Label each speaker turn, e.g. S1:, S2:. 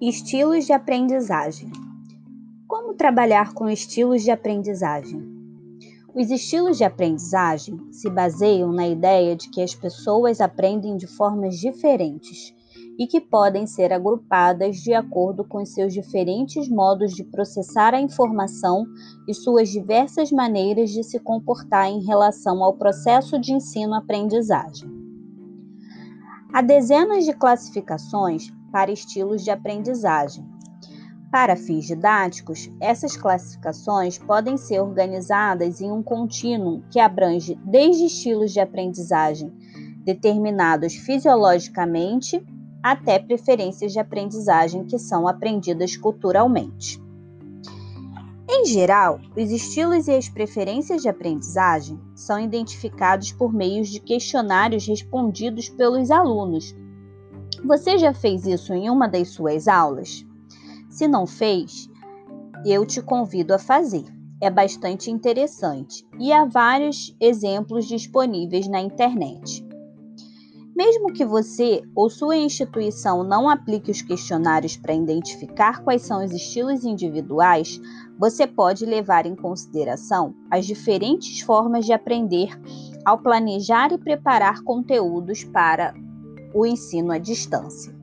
S1: Estilos de aprendizagem. Como trabalhar com estilos de aprendizagem? Os estilos de aprendizagem se baseiam na ideia de que as pessoas aprendem de formas diferentes e que podem ser agrupadas de acordo com seus diferentes modos de processar a informação e suas diversas maneiras de se comportar em relação ao processo de ensino-aprendizagem. Há dezenas de classificações para estilos de aprendizagem. Para fins didáticos, essas classificações podem ser organizadas em um contínuo que abrange desde estilos de aprendizagem determinados fisiologicamente até preferências de aprendizagem que são aprendidas culturalmente. Em geral, os estilos e as preferências de aprendizagem são identificados por meio de questionários respondidos pelos alunos você já fez isso em uma das suas aulas? Se não fez, eu te convido a fazer. É bastante interessante e há vários exemplos disponíveis na internet. Mesmo que você ou sua instituição não aplique os questionários para identificar quais são os estilos individuais, você pode levar em consideração as diferentes formas de aprender ao planejar e preparar conteúdos para o ensino à distância.